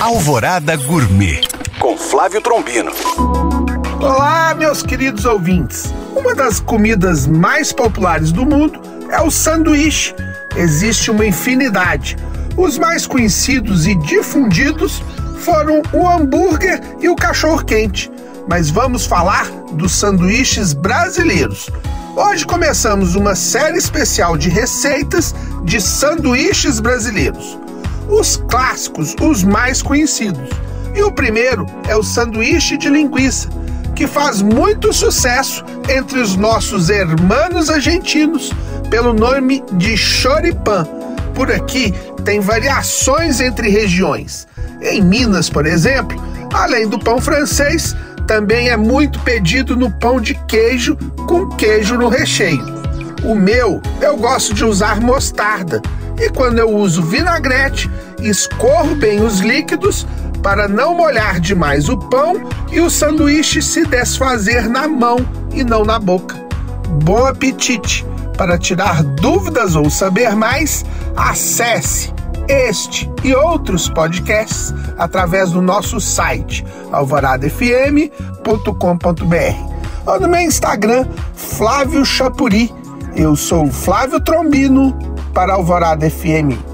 Alvorada Gourmet com Flávio Trombino. Olá, meus queridos ouvintes. Uma das comidas mais populares do mundo é o sanduíche. Existe uma infinidade. Os mais conhecidos e difundidos foram o hambúrguer e o cachorro-quente. Mas vamos falar dos sanduíches brasileiros. Hoje começamos uma série especial de receitas de sanduíches brasileiros. Os clássicos, os mais conhecidos. E o primeiro é o sanduíche de linguiça, que faz muito sucesso entre os nossos hermanos argentinos pelo nome de choripan. Por aqui tem variações entre regiões. Em Minas, por exemplo, além do pão francês, também é muito pedido no pão de queijo com queijo no recheio. O meu, eu gosto de usar mostarda e quando eu uso vinagrete, escorro bem os líquidos para não molhar demais o pão e o sanduíche se desfazer na mão e não na boca. Bom apetite! Para tirar dúvidas ou saber mais, acesse este e outros podcasts através do nosso site alvoradafm.com.br ou no meu Instagram Flávio Chapuri. Eu sou Flávio Trombino para Alvorada FM